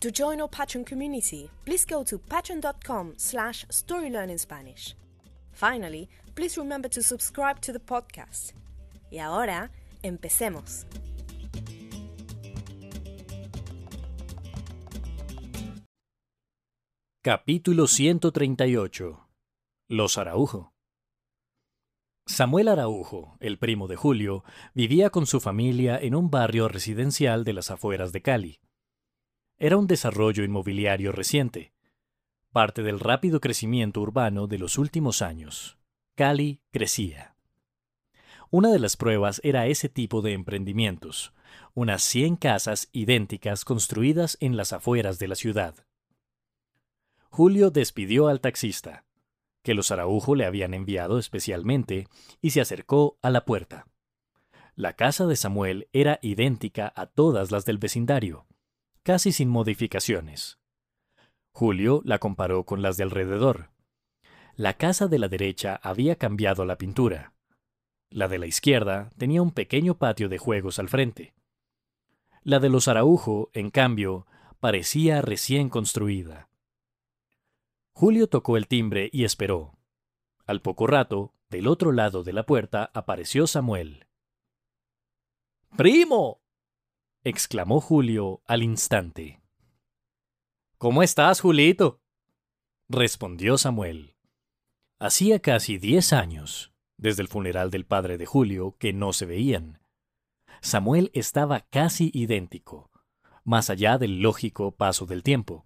To join our Patreon community, please go to patreon.com slash storylearningspanish. Finally, please remember to subscribe to the podcast. Y ahora, empecemos. Capítulo 138 Los Araujo Samuel Araujo, el primo de Julio, vivía con su familia en un barrio residencial de las afueras de Cali. Era un desarrollo inmobiliario reciente, parte del rápido crecimiento urbano de los últimos años. Cali crecía. Una de las pruebas era ese tipo de emprendimientos, unas 100 casas idénticas construidas en las afueras de la ciudad. Julio despidió al taxista, que los Araujo le habían enviado especialmente, y se acercó a la puerta. La casa de Samuel era idéntica a todas las del vecindario, casi sin modificaciones. Julio la comparó con las de alrededor. La casa de la derecha había cambiado la pintura. La de la izquierda tenía un pequeño patio de juegos al frente. La de los Araujo, en cambio, parecía recién construida. Julio tocó el timbre y esperó. Al poco rato, del otro lado de la puerta apareció Samuel. ¡Primo! Exclamó Julio al instante. ¿Cómo estás, Julito? respondió Samuel. Hacía casi diez años, desde el funeral del padre de Julio, que no se veían. Samuel estaba casi idéntico, más allá del lógico paso del tiempo.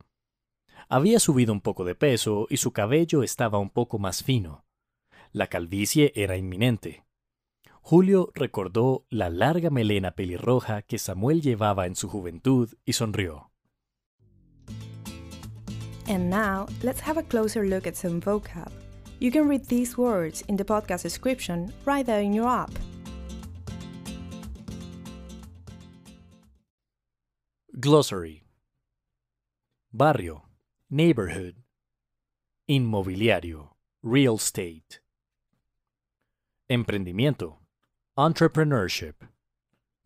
Había subido un poco de peso y su cabello estaba un poco más fino. La calvicie era inminente. Julio recordó la larga melena pelirroja que Samuel llevaba en su juventud y sonrió. And now, let's have a closer look at some vocab. You can read these words in the podcast description right there in your app. Glossary Barrio, neighborhood. Inmobiliario, real estate. Emprendimiento, entrepreneurship.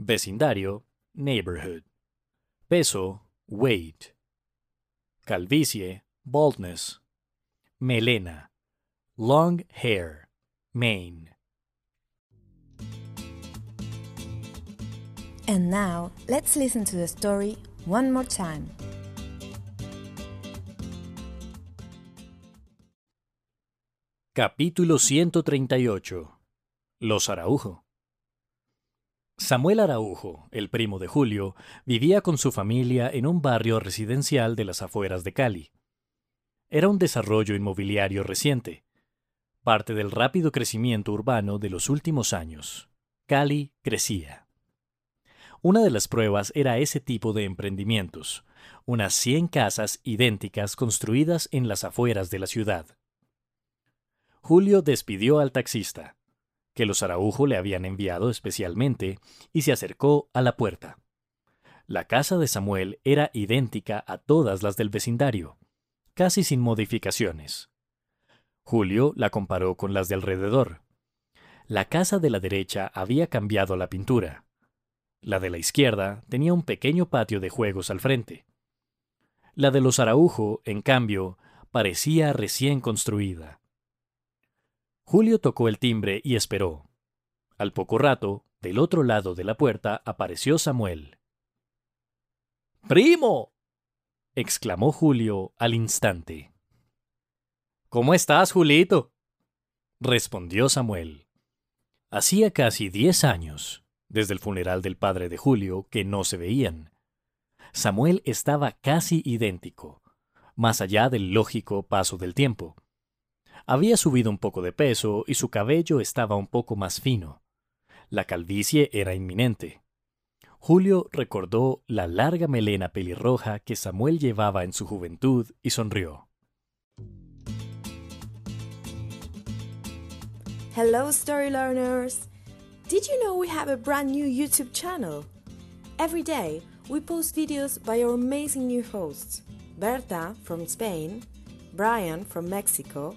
Vecindario, neighborhood. Peso, weight. Calvicie, baldness. Melena, long hair, mane. And now, let's listen to the story one more time. Capítulo 138 Los Araujo Samuel Araujo, el primo de Julio, vivía con su familia en un barrio residencial de las afueras de Cali. Era un desarrollo inmobiliario reciente, parte del rápido crecimiento urbano de los últimos años. Cali crecía. Una de las pruebas era ese tipo de emprendimientos, unas 100 casas idénticas construidas en las afueras de la ciudad. Julio despidió al taxista, que los Araujo le habían enviado especialmente, y se acercó a la puerta. La casa de Samuel era idéntica a todas las del vecindario, casi sin modificaciones. Julio la comparó con las de alrededor. La casa de la derecha había cambiado la pintura. La de la izquierda tenía un pequeño patio de juegos al frente. La de los Araujo, en cambio, parecía recién construida. Julio tocó el timbre y esperó. Al poco rato, del otro lado de la puerta apareció Samuel. ¡Primo! exclamó Julio al instante. ¿Cómo estás, Julito? respondió Samuel. Hacía casi diez años, desde el funeral del padre de Julio, que no se veían. Samuel estaba casi idéntico, más allá del lógico paso del tiempo. Había subido un poco de peso y su cabello estaba un poco más fino. La calvicie era inminente. Julio recordó la larga melena pelirroja que Samuel llevaba en su juventud y sonrió. Hello, story learners! Did you know we have a brand new YouTube channel? Every day, we post videos by our amazing new hosts Berta from Spain, Brian from Mexico,